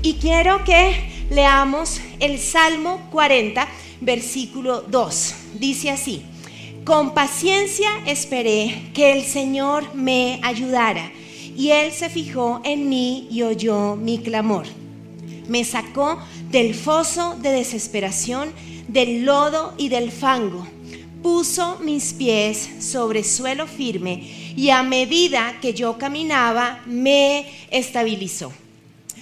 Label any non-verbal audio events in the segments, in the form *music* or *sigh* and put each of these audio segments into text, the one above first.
Y quiero que leamos el Salmo 40, versículo 2. Dice así, con paciencia esperé que el Señor me ayudara, y Él se fijó en mí y oyó mi clamor. Me sacó del foso de desesperación, del lodo y del fango. Puso mis pies sobre suelo firme y a medida que yo caminaba me estabilizó.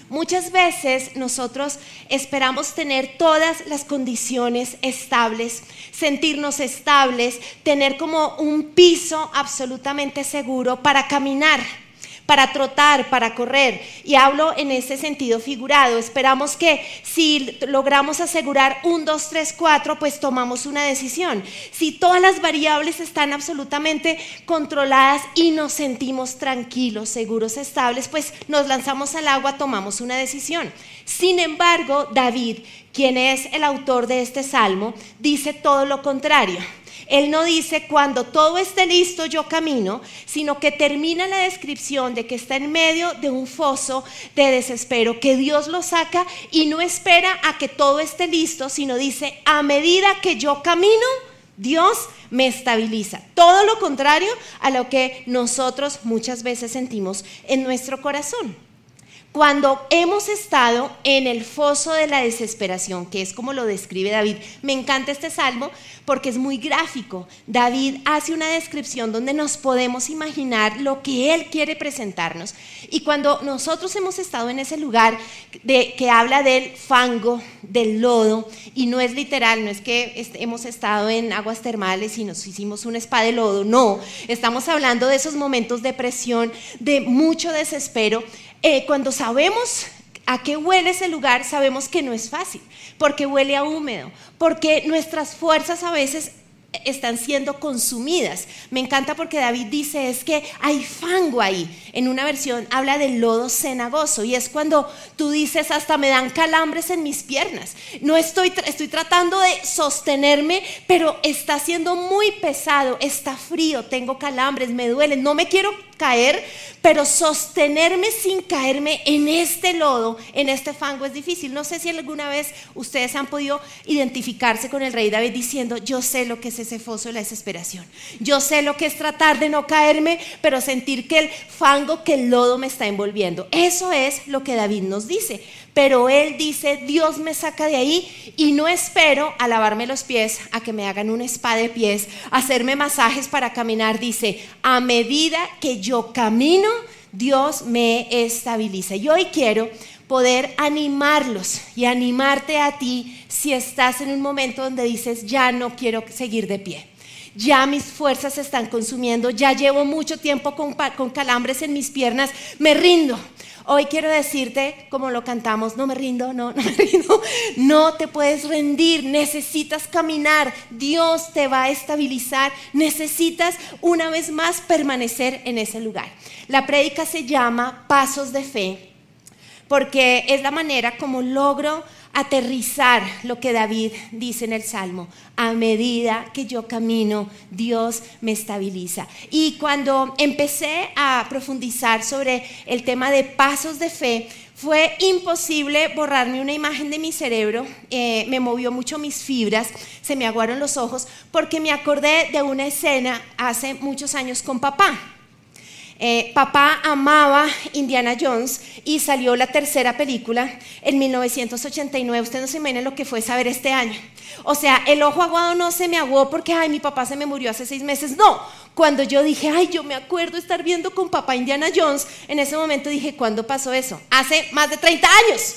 Muchas veces nosotros esperamos tener todas las condiciones estables, sentirnos estables, tener como un piso absolutamente seguro para caminar para trotar, para correr. Y hablo en ese sentido figurado. Esperamos que si logramos asegurar un, dos, tres, cuatro, pues tomamos una decisión. Si todas las variables están absolutamente controladas y nos sentimos tranquilos, seguros, estables, pues nos lanzamos al agua, tomamos una decisión. Sin embargo, David, quien es el autor de este salmo, dice todo lo contrario. Él no dice cuando todo esté listo yo camino, sino que termina la descripción de que está en medio de un foso de desespero, que Dios lo saca y no espera a que todo esté listo, sino dice, a medida que yo camino, Dios me estabiliza. Todo lo contrario a lo que nosotros muchas veces sentimos en nuestro corazón cuando hemos estado en el foso de la desesperación, que es como lo describe David. Me encanta este salmo porque es muy gráfico. David hace una descripción donde nos podemos imaginar lo que él quiere presentarnos. Y cuando nosotros hemos estado en ese lugar de, que habla del fango, del lodo, y no es literal, no es que hemos estado en aguas termales y nos hicimos un spa de lodo, no, estamos hablando de esos momentos de presión, de mucho desespero eh, cuando sabemos a qué huele ese lugar, sabemos que no es fácil, porque huele a húmedo, porque nuestras fuerzas a veces están siendo consumidas. Me encanta porque David dice es que hay fango ahí. En una versión habla del lodo cenagoso y es cuando tú dices hasta me dan calambres en mis piernas. No estoy, estoy tratando de sostenerme, pero está siendo muy pesado, está frío, tengo calambres, me duelen, no me quiero caer, pero sostenerme sin caerme en este lodo, en este fango es difícil. No sé si alguna vez ustedes han podido identificarse con el rey David diciendo, yo sé lo que es ese foso de la desesperación. Yo sé lo que es tratar de no caerme, pero sentir que el fango, que el lodo me está envolviendo. Eso es lo que David nos dice pero él dice, Dios me saca de ahí y no espero a lavarme los pies, a que me hagan un spa de pies, hacerme masajes para caminar. Dice, a medida que yo camino, Dios me estabiliza. Y hoy quiero poder animarlos y animarte a ti si estás en un momento donde dices, ya no quiero seguir de pie ya mis fuerzas se están consumiendo, ya llevo mucho tiempo con, calambres en mis piernas, me rindo. Hoy quiero decirte, como lo cantamos, no me rindo, no, no me *laughs* rindo, no te puedes rendir, necesitas caminar, Dios te va a estabilizar, necesitas una vez más permanecer en ese lugar. La prédica se llama Pasos de Fe, porque es la manera como logro aterrizar lo que David dice en el Salmo. A medida que yo camino, Dios me estabiliza. Y cuando empecé a profundizar sobre el tema de pasos de fe, fue imposible borrarme una imagen de mi cerebro, eh, me movió mucho mis fibras, se me aguaron los ojos, porque me acordé de una escena hace muchos años con papá. Eh, papá amaba Indiana Jones y salió la tercera película en 1989. Usted no se imagina lo que fue saber este año. O sea, el ojo aguado no se me aguó porque, ay, mi papá se me murió hace seis meses. No, cuando yo dije, ay, yo me acuerdo estar viendo con papá Indiana Jones, en ese momento dije, ¿cuándo pasó eso? Hace más de 30 años.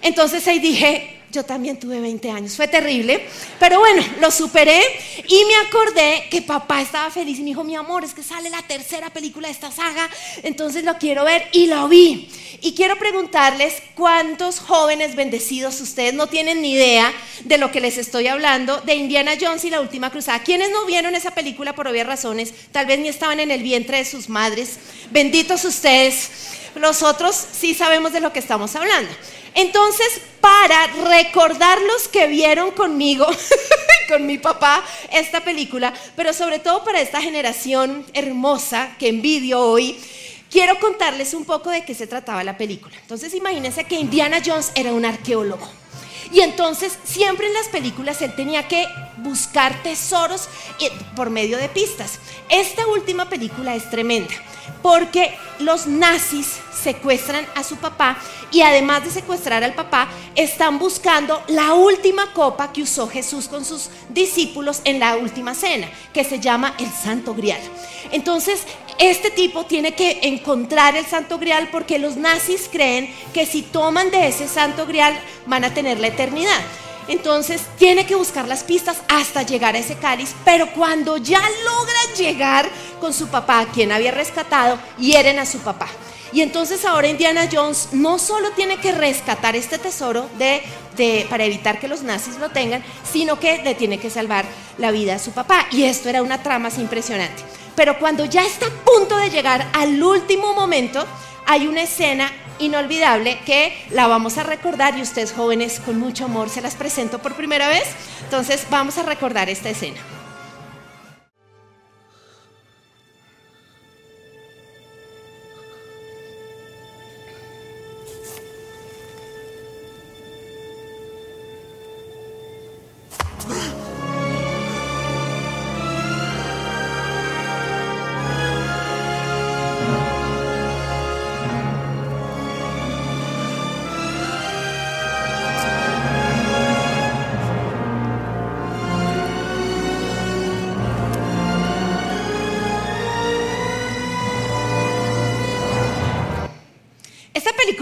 Entonces ahí dije, yo también tuve 20 años, fue terrible, pero bueno, lo superé y me acordé que papá estaba feliz y me dijo, mi amor, es que sale la tercera película de esta saga, entonces lo quiero ver y lo vi. Y quiero preguntarles cuántos jóvenes bendecidos ustedes no tienen ni idea de lo que les estoy hablando de Indiana Jones y la última cruzada. ¿Quiénes no vieron esa película por obvias razones? Tal vez ni estaban en el vientre de sus madres. Benditos ustedes. Nosotros sí sabemos de lo que estamos hablando. Entonces, para recordar los que vieron conmigo, *laughs* con mi papá, esta película, pero sobre todo para esta generación hermosa que envidio hoy, quiero contarles un poco de qué se trataba la película. Entonces imagínense que Indiana Jones era un arqueólogo. Y entonces siempre en las películas él tenía que buscar tesoros eh, por medio de pistas. Esta última película es tremenda porque los nazis secuestran a su papá y además de secuestrar al papá, están buscando la última copa que usó Jesús con sus discípulos en la última cena, que se llama el Santo Grial. Entonces, este tipo tiene que encontrar el Santo Grial porque los nazis creen que si toman de ese Santo Grial van a tener la eternidad. Entonces tiene que buscar las pistas hasta llegar a ese cáliz, pero cuando ya logran llegar con su papá, quien había rescatado, hieren a su papá. Y entonces ahora Indiana Jones no solo tiene que rescatar este tesoro de, para evitar que los nazis lo tengan, sino que le tiene que salvar la vida a su papá. Y esto era una trama impresionante. Pero cuando ya está a punto de llegar al último momento, hay una escena inolvidable que la vamos a recordar y ustedes jóvenes con mucho amor se las presento por primera vez. Entonces vamos a recordar esta escena.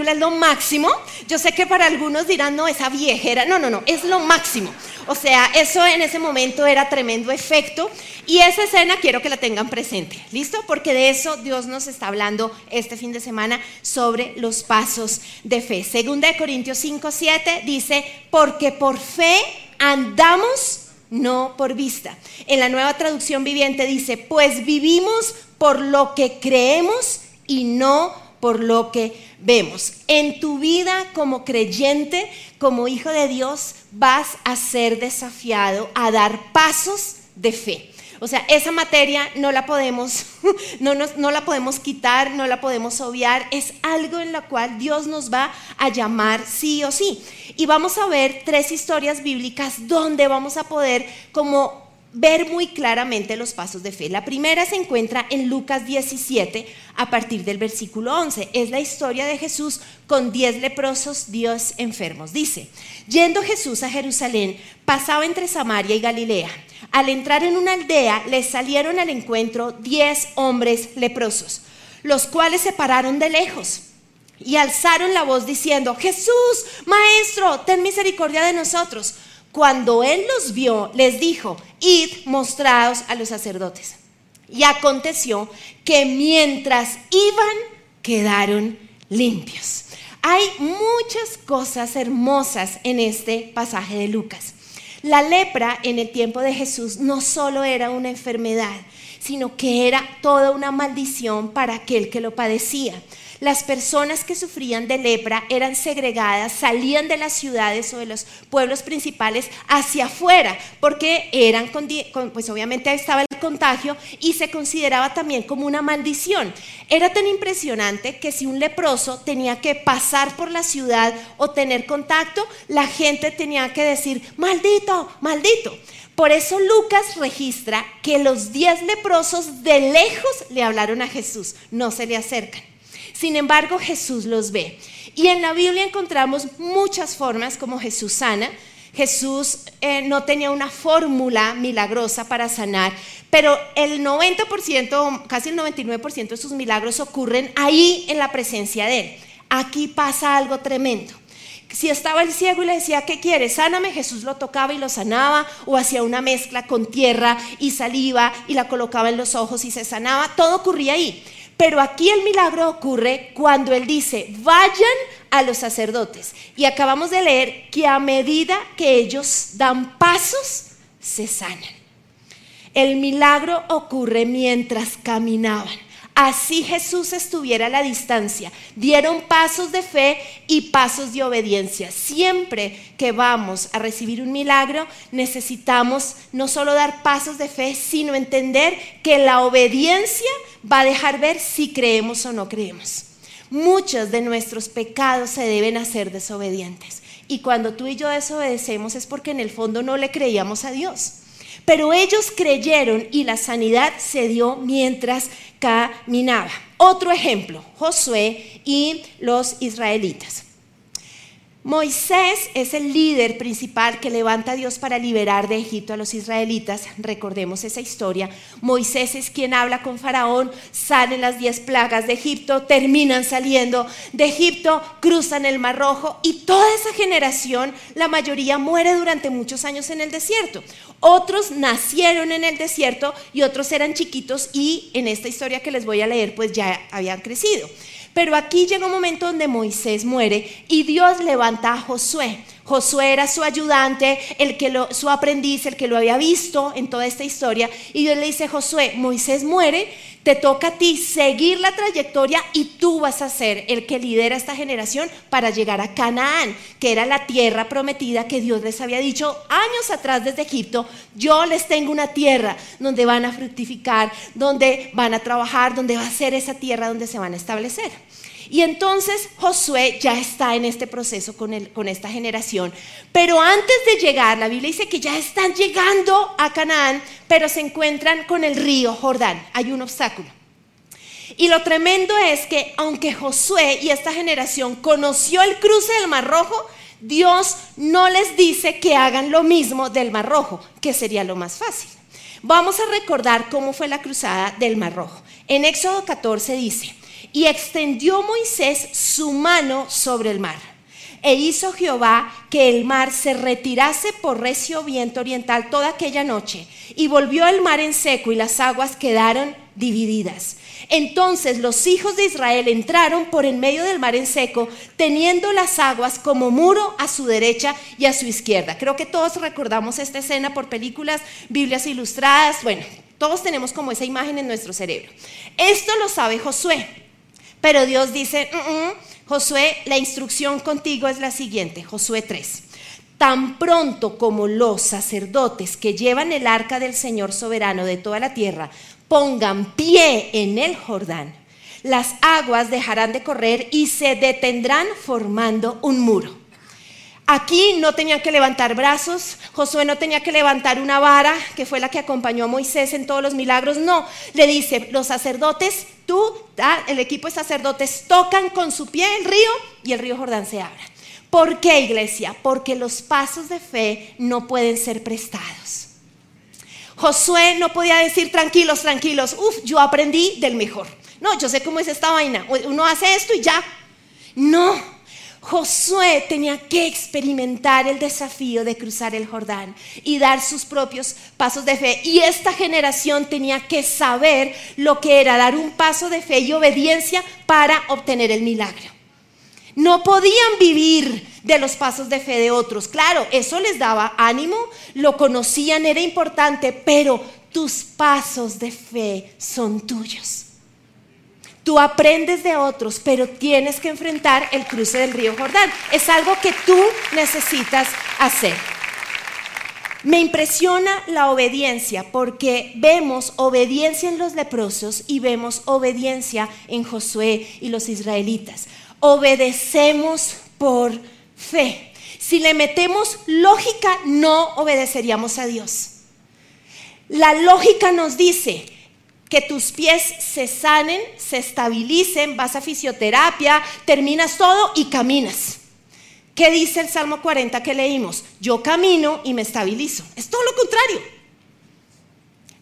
Es lo máximo. Yo sé que para algunos dirán, no, esa viejera. No, no, no, es lo máximo. O sea, eso en ese momento era tremendo efecto. Y esa escena quiero que la tengan presente. ¿Listo? Porque de eso Dios nos está hablando este fin de semana sobre los pasos de fe. Segunda de Corintios 5, 7 dice, porque por fe andamos no por vista. En la nueva traducción viviente dice, pues vivimos por lo que creemos y no por lo que vemos. En tu vida como creyente, como hijo de Dios, vas a ser desafiado a dar pasos de fe. O sea, esa materia no la podemos, *laughs* no, no la podemos quitar, no la podemos obviar. Es algo en la cual Dios nos va a llamar sí o sí. Y vamos a ver tres historias bíblicas donde vamos a poder como ver muy claramente los pasos de fe. La primera se encuentra en Lucas 17 a partir del versículo 11. Es la historia de Jesús con diez leprosos, dios enfermos. Dice, yendo Jesús a Jerusalén, pasaba entre Samaria y Galilea. Al entrar en una aldea, le salieron al encuentro diez hombres leprosos, los cuales se pararon de lejos y alzaron la voz diciendo, Jesús, Maestro, ten misericordia de nosotros. Cuando él los vio, les dijo, id, mostraos a los sacerdotes. Y aconteció que mientras iban, quedaron limpios. Hay muchas cosas hermosas en este pasaje de Lucas. La lepra en el tiempo de Jesús no solo era una enfermedad, sino que era toda una maldición para aquel que lo padecía. Las personas que sufrían de lepra eran segregadas, salían de las ciudades o de los pueblos principales hacia afuera, porque eran, pues obviamente estaba el contagio y se consideraba también como una maldición. Era tan impresionante que si un leproso tenía que pasar por la ciudad o tener contacto, la gente tenía que decir, maldito, maldito. Por eso Lucas registra que los diez leprosos de lejos le hablaron a Jesús, no se le acercan. Sin embargo, Jesús los ve. Y en la Biblia encontramos muchas formas como Jesús sana. Jesús eh, no tenía una fórmula milagrosa para sanar, pero el 90%, casi el 99% de sus milagros ocurren ahí en la presencia de Él. Aquí pasa algo tremendo. Si estaba el ciego y le decía, ¿qué quieres? Sáname, Jesús lo tocaba y lo sanaba, o hacía una mezcla con tierra y saliva y la colocaba en los ojos y se sanaba. Todo ocurría ahí. Pero aquí el milagro ocurre cuando Él dice, vayan a los sacerdotes. Y acabamos de leer que a medida que ellos dan pasos, se sanan. El milagro ocurre mientras caminaban. Así Jesús estuviera a la distancia. Dieron pasos de fe y pasos de obediencia. Siempre que vamos a recibir un milagro, necesitamos no solo dar pasos de fe, sino entender que la obediencia va a dejar ver si creemos o no creemos. Muchos de nuestros pecados se deben hacer desobedientes. Y cuando tú y yo desobedecemos es porque en el fondo no le creíamos a Dios. Pero ellos creyeron y la sanidad se dio mientras caminaba. Otro ejemplo, Josué y los israelitas. Moisés es el líder principal que levanta a Dios para liberar de Egipto a los israelitas. Recordemos esa historia. Moisés es quien habla con Faraón, salen las diez plagas de Egipto, terminan saliendo de Egipto, cruzan el Mar Rojo y toda esa generación, la mayoría muere durante muchos años en el desierto. Otros nacieron en el desierto y otros eran chiquitos y en esta historia que les voy a leer pues ya habían crecido. Pero aquí llega un momento donde Moisés muere y Dios levanta a Josué. Josué era su ayudante, el que lo, su aprendiz, el que lo había visto en toda esta historia. Y Dios le dice, Josué, Moisés muere, te toca a ti seguir la trayectoria y tú vas a ser el que lidera esta generación para llegar a Canaán, que era la tierra prometida que Dios les había dicho años atrás desde Egipto. Yo les tengo una tierra donde van a fructificar, donde van a trabajar, donde va a ser esa tierra donde se van a establecer. Y entonces Josué ya está en este proceso con, esta generación. Pero antes de llegar, la Biblia dice que ya están llegando a Canaán, pero se encuentran con el río Jordán. Hay un obstáculo. Y lo tremendo es que aunque Josué y esta generación conoció el cruce del Mar Rojo, Dios no les dice que hagan lo mismo del Mar Rojo, que sería lo más fácil. Vamos a recordar cómo fue la cruzada del Mar Rojo. En Éxodo 14 dice, y extendió Moisés su mano sobre el mar. E hizo Jehová que el mar se retirase por recio viento oriental toda aquella noche, y volvió el mar en seco y las aguas quedaron divididas. Entonces los hijos de Israel entraron por en medio del mar en seco, teniendo las aguas como muro a su derecha y a su izquierda. Creo que todos recordamos esta escena por películas, Biblias ilustradas, bueno, todos tenemos como esa imagen en nuestro cerebro. Esto lo sabe Josué. Pero Dios dice, mm, mm, Josué, la instrucción contigo es la siguiente, Josué 3. Tan pronto como los sacerdotes que llevan el arca del Señor soberano de toda la tierra pongan pie en el Jordán, las aguas dejarán de correr y se detendrán formando un muro. Aquí no tenían que levantar brazos, Josué no tenía que levantar una vara, que fue la que acompañó a Moisés en todos los milagros, no, le dice, los sacerdotes, tú, el equipo de sacerdotes tocan con su pie el río y el río Jordán se abre. ¿Por qué, iglesia? Porque los pasos de fe no pueden ser prestados. Josué no podía decir tranquilos, tranquilos, uff, yo aprendí del mejor. No, yo sé cómo es esta vaina. Uno hace esto y ya. No, Josué tenía que experimentar el desafío de cruzar el Jordán y dar sus propios pasos de fe. Y esta generación tenía que saber lo que era dar un paso de fe y obediencia para obtener el milagro. No podían vivir de los pasos de fe de otros. Claro, eso les daba ánimo, lo conocían, era importante, pero tus pasos de fe son tuyos. Tú aprendes de otros, pero tienes que enfrentar el cruce del río Jordán. Es algo que tú necesitas hacer. Me impresiona la obediencia porque vemos obediencia en los leprosos y vemos obediencia en Josué y los israelitas. Obedecemos por fe. Si le metemos lógica, no obedeceríamos a Dios. La lógica nos dice, que tus pies se sanen, se estabilicen, vas a fisioterapia, terminas todo y caminas. ¿Qué dice el Salmo 40 que leímos? Yo camino y me estabilizo. Es todo lo contrario.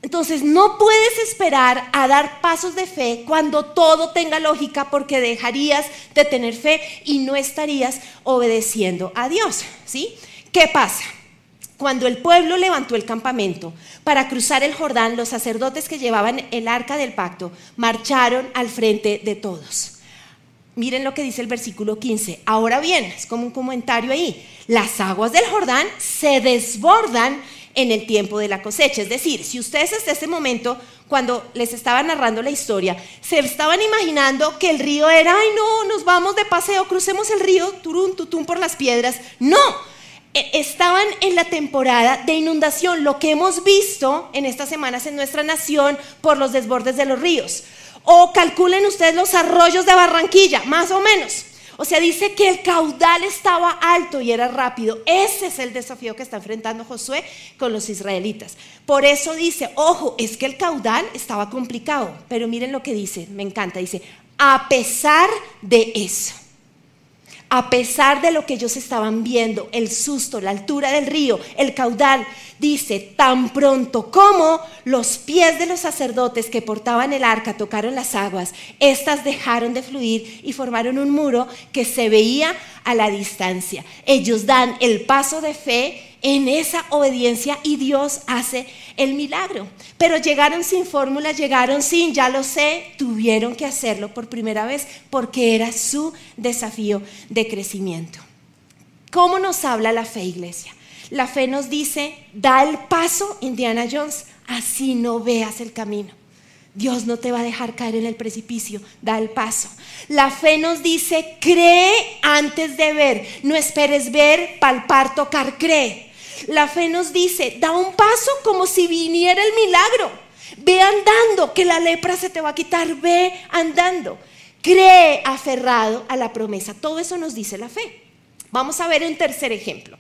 Entonces no puedes esperar a dar pasos de fe cuando todo tenga lógica porque dejarías de tener fe y no estarías obedeciendo a Dios. ¿Sí? ¿Qué pasa? Cuando el pueblo levantó el campamento para cruzar el Jordán, los sacerdotes que llevaban el arca del pacto marcharon al frente de todos. Miren lo que dice el versículo 15. Ahora bien, es como un comentario ahí. Las aguas del Jordán se desbordan en el tiempo de la cosecha. Es decir, si ustedes hasta este momento, cuando les estaba narrando la historia, se estaban imaginando que el río era, ay no, nos vamos de paseo, crucemos el río, turún, tutún por las piedras. No, estaban en la temporada de inundación, lo que hemos visto en estas semanas en nuestra nación por los desbordes de los ríos. O calculen ustedes los arroyos de Barranquilla, más o menos. O sea, dice que el caudal estaba alto y era rápido. Ese es el desafío que está enfrentando Josué con los israelitas. Por eso dice, ojo, es que el caudal estaba complicado. Pero miren lo que dice, me encanta, dice, a pesar de eso a pesar de lo que ellos estaban viendo, el susto, la altura del río, el caudal, dice, tan pronto como los pies de los sacerdotes que portaban el arca tocaron las aguas, éstas dejaron de fluir y formaron un muro que se veía a la distancia. Ellos dan el paso de fe en esa obediencia y Dios hace el milagro. Pero llegaron sin fórmula, llegaron sin, ya lo sé, tuvieron que hacerlo por primera vez porque era su desafío de crecimiento. ¿Cómo nos habla la fe, iglesia? La fe nos dice, da el paso, Indiana Jones, así no veas el camino. Dios no te va a dejar caer en el precipicio, da el paso. La fe nos dice, cree antes de ver, no esperes ver, palpar, tocar, cree. La fe nos dice, da un paso como si viniera el milagro. Ve andando, que la lepra se te va a quitar, ve andando. Cree aferrado a la promesa. Todo eso nos dice la fe. Vamos a ver un tercer ejemplo.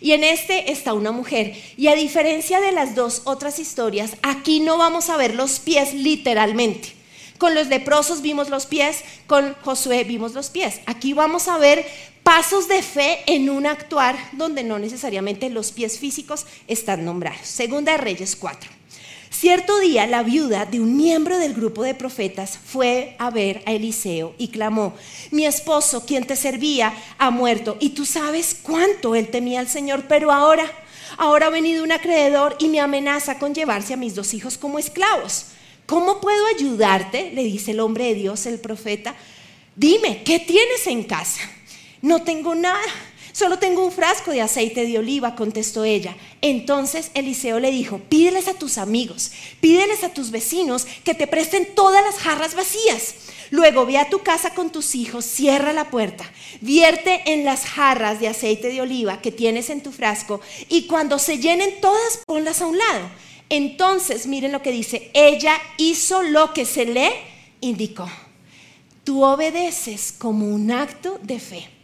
Y en este está una mujer. Y a diferencia de las dos otras historias, aquí no vamos a ver los pies literalmente. Con los leprosos vimos los pies, con Josué vimos los pies. Aquí vamos a ver pasos de fe en un actuar donde no necesariamente los pies físicos están nombrados. Segunda de Reyes 4. Cierto día la viuda de un miembro del grupo de profetas fue a ver a Eliseo y clamó, mi esposo, quien te servía, ha muerto y tú sabes cuánto él temía al Señor, pero ahora, ahora ha venido un acreedor y me amenaza con llevarse a mis dos hijos como esclavos. ¿Cómo puedo ayudarte? le dice el hombre de Dios, el profeta. Dime, ¿qué tienes en casa? No tengo nada, solo tengo un frasco de aceite de oliva, contestó ella. Entonces Eliseo le dijo, pídeles a tus amigos, pídeles a tus vecinos que te presten todas las jarras vacías. Luego ve a tu casa con tus hijos, cierra la puerta, vierte en las jarras de aceite de oliva que tienes en tu frasco y cuando se llenen todas, ponlas a un lado. Entonces, miren lo que dice, ella hizo lo que se le indicó. Tú obedeces como un acto de fe.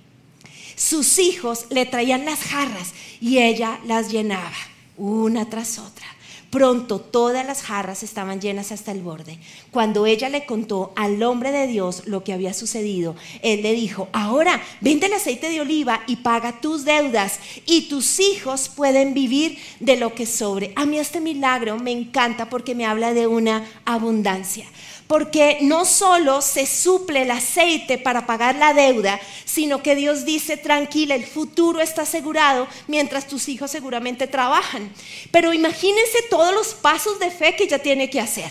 Sus hijos le traían las jarras y ella las llenaba, una tras otra. Pronto todas las jarras estaban llenas hasta el borde. Cuando ella le contó al hombre de Dios lo que había sucedido, él le dijo, ahora vende el aceite de oliva y paga tus deudas y tus hijos pueden vivir de lo que sobre. A mí este milagro me encanta porque me habla de una abundancia porque no solo se suple el aceite para pagar la deuda, sino que Dios dice, tranquila, el futuro está asegurado mientras tus hijos seguramente trabajan. Pero imagínense todos los pasos de fe que ella tiene que hacer.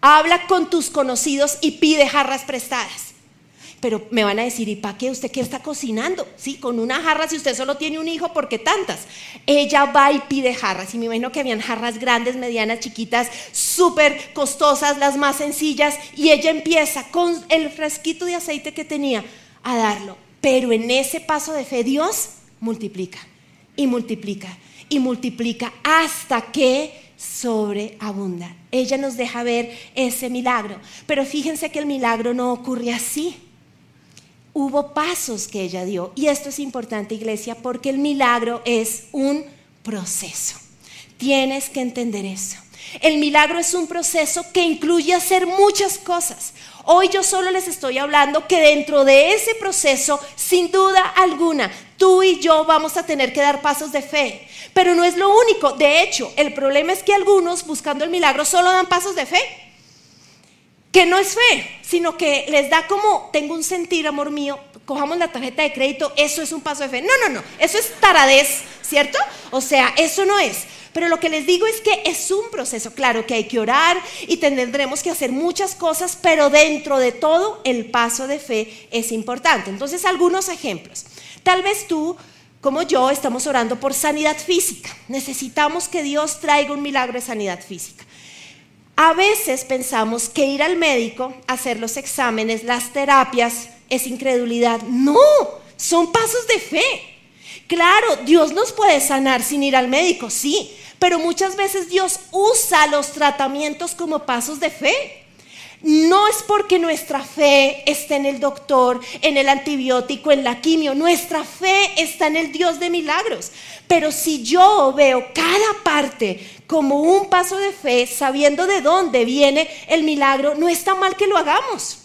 Habla con tus conocidos y pide jarras prestadas. Pero me van a decir, ¿y para qué usted qué está cocinando? Sí, con una jarra si usted solo tiene un hijo, ¿por qué tantas? Ella va y pide jarras. Y me imagino que habían jarras grandes, medianas, chiquitas, súper costosas, las más sencillas. Y ella empieza con el frasquito de aceite que tenía a darlo. Pero en ese paso de fe Dios multiplica y multiplica y multiplica hasta que sobreabunda. Ella nos deja ver ese milagro. Pero fíjense que el milagro no ocurre así hubo pasos que ella dio. Y esto es importante, iglesia, porque el milagro es un proceso. Tienes que entender eso. El milagro es un proceso que incluye hacer muchas cosas. Hoy yo solo les estoy hablando que dentro de ese proceso, sin duda alguna, tú y yo vamos a tener que dar pasos de fe. Pero no es lo único. De hecho, el problema es que algunos buscando el milagro solo dan pasos de fe que no es fe, sino que les da como, tengo un sentir, amor mío, cojamos la tarjeta de crédito, eso es un paso de fe. No, no, no, eso es taradez, ¿cierto? O sea, eso no es. Pero lo que les digo es que es un proceso, claro que hay que orar y tendremos que hacer muchas cosas, pero dentro de todo el paso de fe es importante. Entonces, algunos ejemplos. Tal vez tú como yo, estamos orando por sanidad física. Necesitamos que Dios traiga un milagro de sanidad física. A veces pensamos que ir al médico, hacer los exámenes, las terapias, es incredulidad. No, son pasos de fe. Claro, Dios nos puede sanar sin ir al médico, sí, pero muchas veces Dios usa los tratamientos como pasos de fe. No es porque nuestra fe esté en el doctor, en el antibiótico, en la quimio. Nuestra fe está en el Dios de milagros. Pero si yo veo cada parte como un paso de fe, sabiendo de dónde viene el milagro, no está mal que lo hagamos.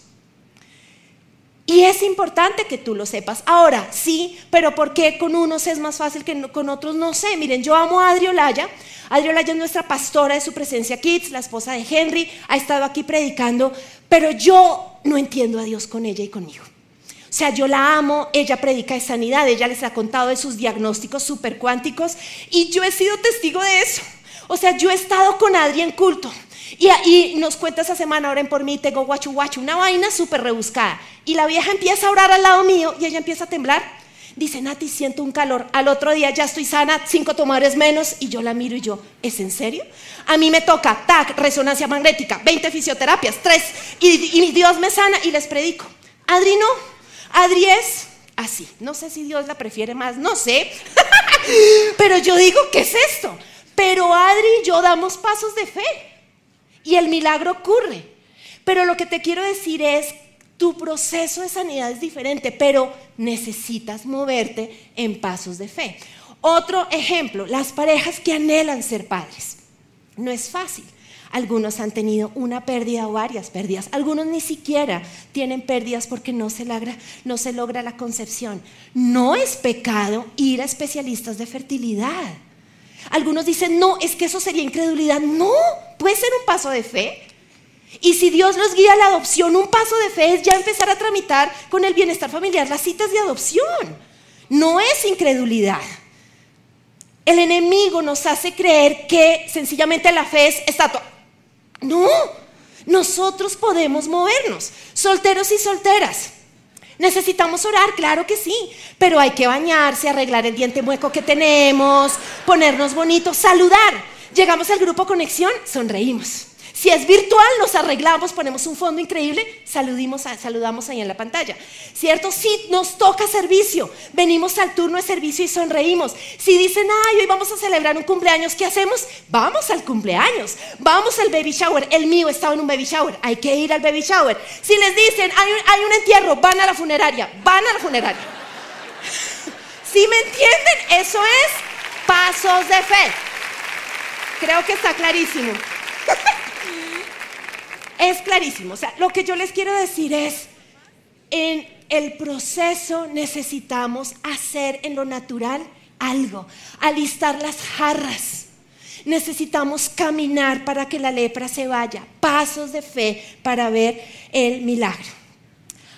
Y es importante que tú lo sepas. Ahora, sí, pero ¿por qué con unos es más fácil que con otros? No sé. Miren, yo amo a Adri Olaya. Es nuestra pastora de su presencia Kids, la esposa de Henry. Ha estado aquí predicando, pero yo no entiendo a Dios con ella y conmigo. O sea, yo la amo, ella predica de sanidad, ella les ha contado de sus diagnósticos supercuánticos y yo he sido testigo de eso. O sea, yo he estado con Adri en culto y, y, nos cuenta esa semana, oren por mí, tengo guachu guachu, una vaina súper rebuscada. Y la vieja empieza a orar al lado mío y ella empieza a temblar. Dice, Nati, siento un calor. Al otro día ya estoy sana, cinco tomadores menos. Y yo la miro y yo, ¿es en serio? A mí me toca, tac, resonancia magnética, 20 fisioterapias, tres. Y, y Dios me sana y les predico. Adri no, Adri es así. No sé si Dios la prefiere más, no sé. *laughs* Pero yo digo, ¿qué es esto? Pero Adri y yo damos pasos de fe y el milagro ocurre. Pero lo que te quiero decir es, tu proceso de sanidad es diferente, pero necesitas moverte en pasos de fe. Otro ejemplo, las parejas que anhelan ser padres. No es fácil. Algunos han tenido una pérdida o varias pérdidas. Algunos ni siquiera tienen pérdidas porque no se, logra, no se logra la concepción. No es pecado ir a especialistas de fertilidad. Algunos dicen, no, es que eso sería incredulidad. No, puede ser un paso de fe. Y si Dios nos guía a la adopción, un paso de fe es ya empezar a tramitar con el bienestar familiar las citas de adopción. No es incredulidad. El enemigo nos hace creer que sencillamente la fe es estatua. No, nosotros podemos movernos, solteros y solteras. Necesitamos orar, claro que sí, pero hay que bañarse, arreglar el diente mueco que tenemos, ponernos bonitos, saludar. Llegamos al grupo Conexión, sonreímos. Si es virtual, nos arreglamos, ponemos un fondo increíble, saludamos ahí en la pantalla. ¿Cierto? Si nos toca servicio, venimos al turno de servicio y sonreímos. Si dicen, ay, hoy vamos a celebrar un cumpleaños, ¿qué hacemos? Vamos al cumpleaños, vamos al baby shower. El mío estaba en un baby shower, hay que ir al baby shower. Si les dicen, hay un, entierro, van a la funeraria, van a la funeraria. *laughs* ¿Sí me entienden? Eso es pasos de fe. Creo que está clarísimo. *laughs* es clarísimo. O sea, lo que yo les quiero decir es, en el proceso necesitamos hacer en lo natural algo, alistar las jarras. Necesitamos caminar para que la lepra se vaya, pasos de fe para ver el milagro.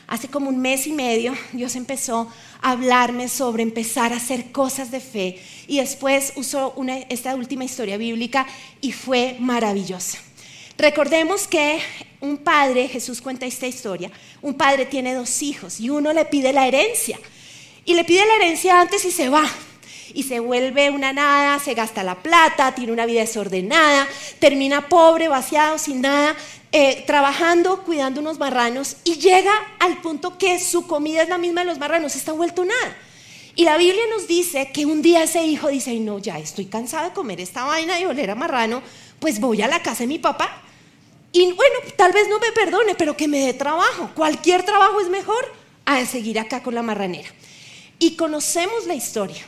Hace como un mes y medio Dios empezó a hablarme sobre empezar a hacer cosas de fe y después usó esta última historia bíblica y fue maravillosa. Recordemos que un padre, Jesús cuenta esta historia, un padre tiene dos hijos y uno le pide la herencia. Y le pide la herencia antes y se va. Y se vuelve una nada, se gasta la plata, tiene una vida desordenada, termina pobre, vaciado, sin nada, eh, trabajando, cuidando unos marranos y llega al punto que su comida es la misma de los marranos, está vuelto nada. Y la Biblia nos dice que un día ese hijo dice, no, ya estoy cansado de comer esta vaina y oler a marrano, pues voy a la casa de mi papá y bueno, tal vez no me perdone, pero que me dé trabajo. Cualquier trabajo es mejor a seguir acá con la marranera. Y conocemos la historia.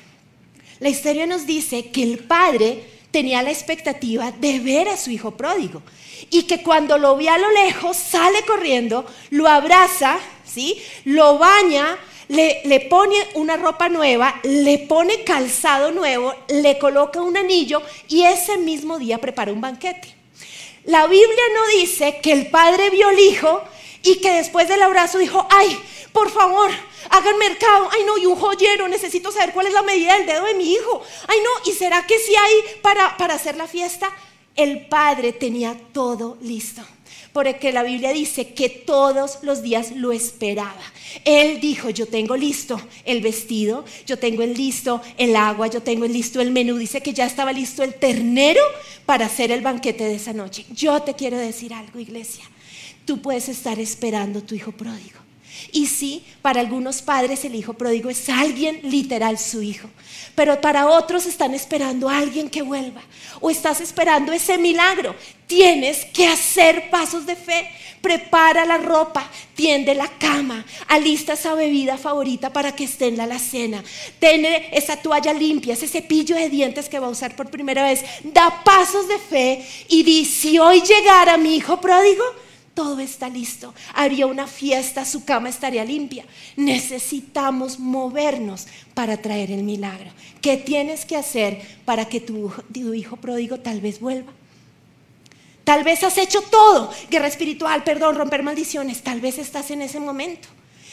La historia nos dice que el padre tenía la expectativa de ver a su hijo pródigo y que cuando lo ve a lo lejos sale corriendo, lo abraza, ¿sí? Lo baña, le, le, pone una ropa nueva, le pone calzado nuevo, le coloca un anillo y ese mismo día prepara un banquete. La Biblia no dice que el padre vio al hijo y que después del abrazo dijo, ay, por favor, hagan mercado. Ay, no, y un joyero, necesito saber cuál es la medida del dedo de mi hijo. Ay, no, ¿y será que sí hay para, para hacer la fiesta? El padre tenía todo listo. Porque la Biblia dice que todos los días lo esperaba. Él dijo, yo tengo listo el vestido, yo tengo el listo el agua, yo tengo el listo el menú. Dice que ya estaba listo el ternero para hacer el banquete de esa noche. Yo te quiero decir algo, iglesia. Tú puedes estar esperando tu hijo pródigo. Y sí, para algunos padres el hijo pródigo es alguien literal su hijo, pero para otros están esperando a alguien que vuelva o estás esperando ese milagro. Tienes que hacer pasos de fe. Prepara la ropa, tiende la cama, alista esa bebida favorita para que esté en la alacena. Ten esa toalla limpia, ese cepillo de dientes que va a usar por primera vez. Da pasos de fe y di, si hoy llegara mi hijo pródigo, todo está listo. Haría una fiesta, su cama estaría limpia. Necesitamos movernos para traer el milagro. ¿Qué tienes que hacer para que tu, hijo pródigo tal vez vuelva? Tal vez has hecho todo, guerra espiritual, perdón, romper maldiciones. Tal vez estás en ese momento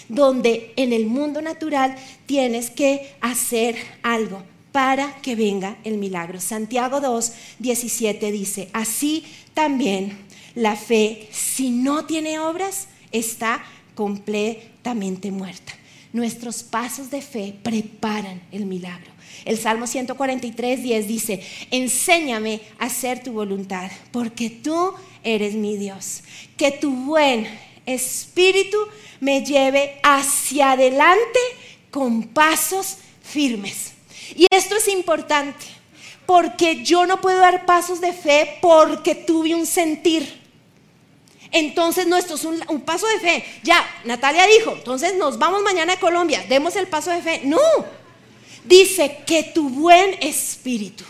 donde en el mundo natural tienes que hacer algo para que venga el milagro. Santiago 2, 17 dice, así también la fe, si no tiene obras, está completamente muerta. Nuestros pasos de fe preparan el milagro. El Salmo 143, 10 dice, enséñame a hacer tu voluntad, porque tú eres mi Dios. Que tu buen espíritu me lleve hacia adelante con pasos firmes. Y esto es importante, porque yo no puedo dar pasos de fe porque tuve un sentir. Entonces, nuestro es un, paso de fe. Ya, Natalia dijo, entonces nos vamos mañana a Colombia, demos el paso de fe. No, dice que tu buen espíritu,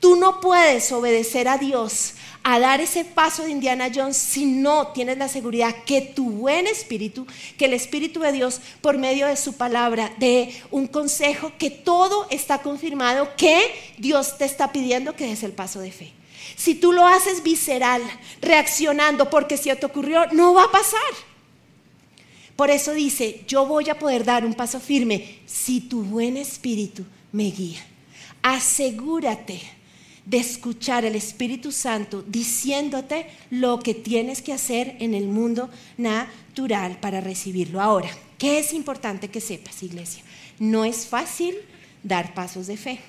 tú no puedes obedecer a Dios a dar ese paso de Indiana Jones si no tienes la seguridad que tu buen espíritu, que el espíritu de Dios por medio de su palabra, de un consejo, que todo está confirmado, que Dios te está pidiendo que des el paso de fe. Si tú lo haces visceral, reaccionando porque si te ocurrió, no va a pasar. Por eso dice, yo voy a poder dar un paso firme si tu buen espíritu me guía. Asegúrate de escuchar al Espíritu Santo diciéndote lo que tienes que hacer en el mundo natural para recibirlo. Ahora, ¿qué es importante que sepas, iglesia? No es fácil dar pasos de fe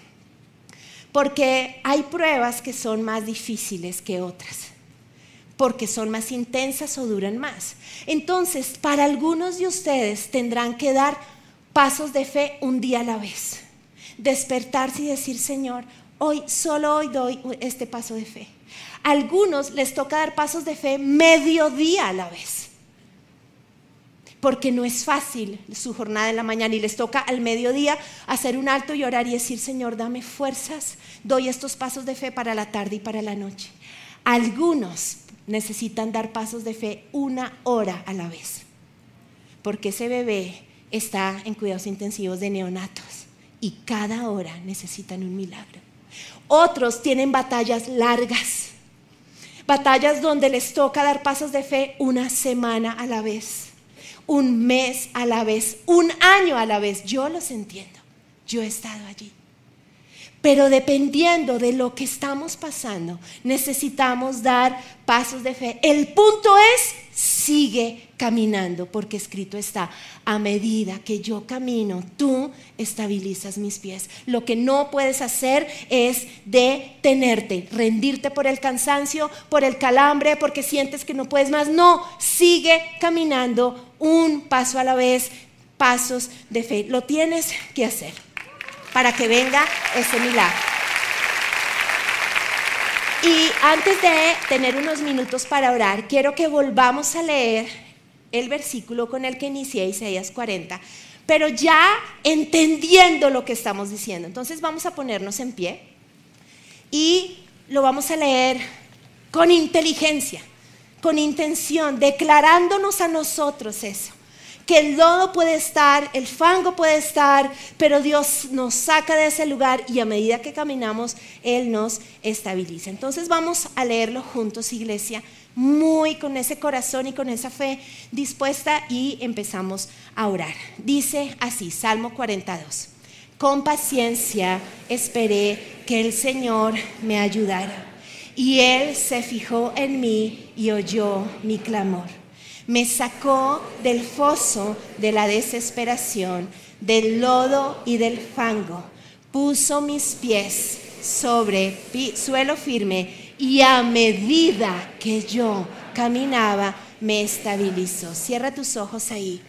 porque hay pruebas que son más difíciles que otras, porque son más intensas o duran más. Entonces, para algunos de ustedes tendrán que dar pasos de fe un día a la vez, despertarse y decir, Señor, hoy, solo hoy doy este paso de fe. A algunos les toca dar pasos de fe medio día a la vez porque no es fácil su jornada en la mañana y les toca al mediodía hacer un alto y orar y decir, Señor, dame fuerzas, doy estos pasos de fe para la tarde y para la noche. Algunos necesitan dar pasos de fe una hora a la vez, porque ese bebé está en cuidados intensivos de neonatos y cada hora necesitan un milagro. Otros tienen batallas largas, batallas donde les toca dar pasos de fe una semana a la vez un mes a la vez, un año a la vez. Yo los entiendo, yo he estado allí. Pero dependiendo de lo que estamos pasando, necesitamos dar pasos de fe. El punto es, sigue caminando, porque escrito está, a medida que yo camino, tú estabilizas mis pies. Lo que no puedes hacer es detenerte, rendirte por el cansancio, por el calambre, porque sientes que no puedes más. No, sigue caminando un paso a la vez, pasos de fe. Lo tienes que hacer para que venga ese milagro. Y antes de tener unos minutos para orar, quiero que volvamos a leer el versículo con el que inicié Isaías 40, pero ya entendiendo lo que estamos diciendo. Entonces vamos a ponernos en pie y lo vamos a leer con inteligencia, con intención, declarándonos a nosotros eso que el lodo puede estar, el fango puede estar, pero Dios nos saca de ese lugar y a medida que caminamos, Él nos estabiliza. Entonces vamos a leerlo juntos, iglesia, muy con ese corazón y con esa fe dispuesta y empezamos a orar. Dice así, Salmo 42. Con paciencia esperé que el Señor me ayudara Y Él se fijó en mí y oyó mi clamor. Me sacó del foso de la desesperación, del lodo y del fango. Puso mis pies sobre suelo firme y a medida que yo caminaba, me estabilizó. Cierra tus ojos ahí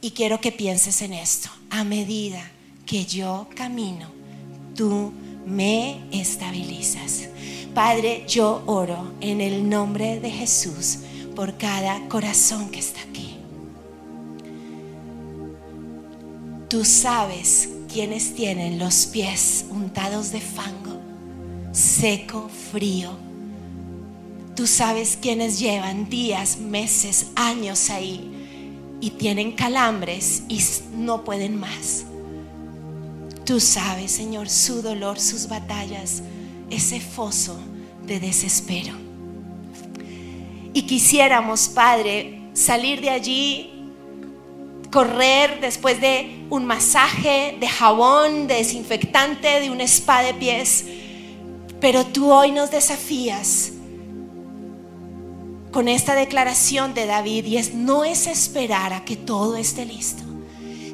y quiero que pienses en esto. A medida que yo camino, tú me estabilizas. Padre, yo oro en el nombre de Jesús por cada corazón que está aquí. Tú sabes quiénes tienen los pies untados de fango, seco, frío. Tú sabes quiénes llevan días, meses, años ahí y tienen calambres y no pueden más. Tú sabes, Señor, su dolor, sus batallas, ese foso de desespero. Y quisiéramos, Padre, salir de allí, correr después de un masaje, de jabón, de desinfectante, de un spa de pies. Pero tú hoy nos desafías con esta declaración de David y es no es esperar a que todo esté listo,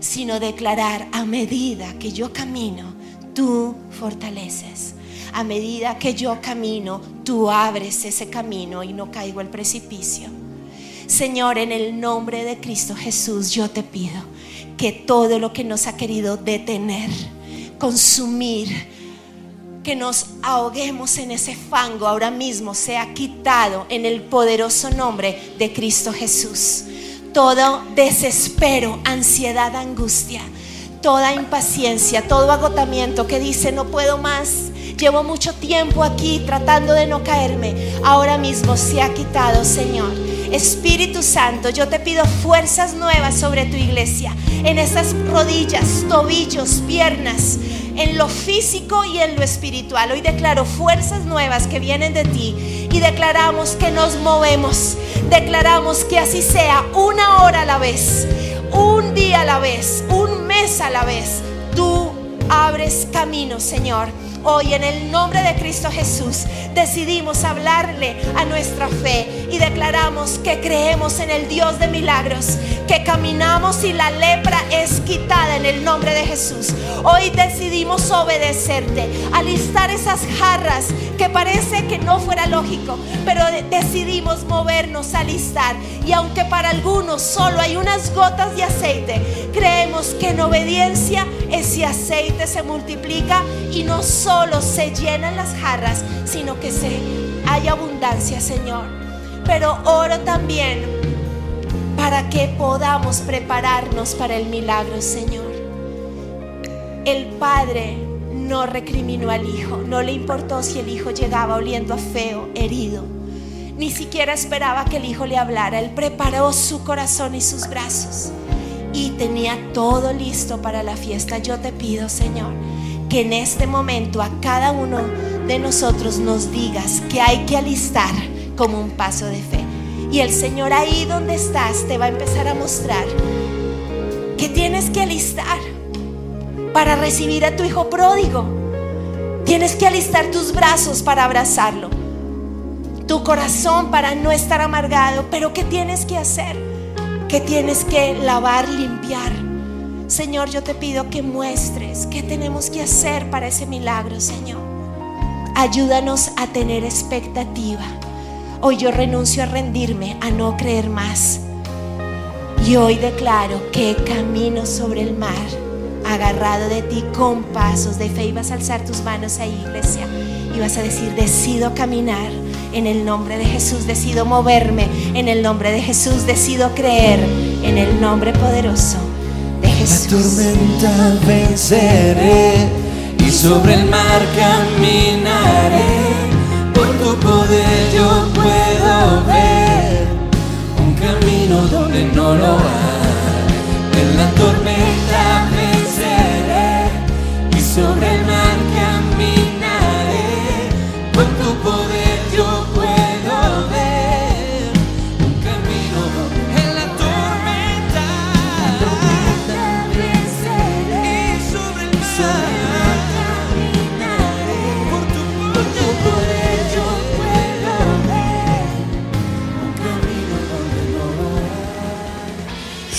sino declarar a medida que yo camino, tú fortaleces. A medida que yo camino, tú abres ese camino y no caigo al precipicio. Señor, en el nombre de Cristo Jesús, yo te pido que todo lo que nos ha querido detener, consumir, que nos ahoguemos en ese fango ahora mismo sea quitado en el poderoso nombre de Cristo Jesús. Todo desespero, ansiedad, angustia, toda impaciencia, todo agotamiento que dice no puedo más, llevo mucho tiempo aquí tratando de no caerme, ahora mismo se ha quitado, Señor. Espíritu Santo, yo te pido fuerzas nuevas sobre tu iglesia, en esas rodillas, tobillos, piernas, en lo físico y en lo espiritual. Hoy declaro fuerzas nuevas que vienen de ti y declaramos que nos movemos. Declaramos que así sea, una hora a la vez, un día a la vez, un a la vez. Tú abres camino, Señor. Hoy en el nombre de Cristo Jesús decidimos hablarle a nuestra fe y declaramos que creemos en el Dios de milagros, que caminamos y la lepra es quitada en el nombre de Jesús. Hoy decidimos obedecerte, alistar esas jarras que parece que no fuera lógico, pero decidimos movernos, alistar. Y aunque para algunos solo hay unas gotas de aceite, creemos que en obediencia ese aceite se multiplica y no solo se llenan las jarras, sino que se hay abundancia, Señor. Pero oro también para que podamos prepararnos para el milagro, Señor. El Padre no recriminó al Hijo, no le importó si el Hijo llegaba oliendo a feo, herido. Ni siquiera esperaba que el Hijo le hablara. Él preparó su corazón y sus brazos y tenía todo listo para la fiesta. Yo te pido, Señor, que en este momento a cada uno de nosotros nos digas que hay que alistar como un paso de fe. Y el Señor ahí donde estás te va a empezar a mostrar que tienes que alistar para recibir a tu hijo pródigo. Tienes que alistar tus brazos para abrazarlo, tu corazón para no estar amargado. Pero ¿qué tienes que hacer? Que tienes que lavar, limpiar Señor, yo te pido que muestres qué tenemos que hacer para ese milagro, Señor. Ayúdanos a tener expectativa. Hoy yo renuncio a rendirme, a no creer más. Y hoy declaro que camino sobre el mar, agarrado de ti con pasos de fe. Y vas a alzar tus manos ahí, iglesia. Y vas a decir, decido caminar en el nombre de Jesús, decido moverme en el nombre de Jesús, decido creer en el nombre poderoso la tormenta venceré y sobre el mar caminaré. Por tu poder yo puedo ver un camino donde no lo hay. En la tormenta venceré y sobre el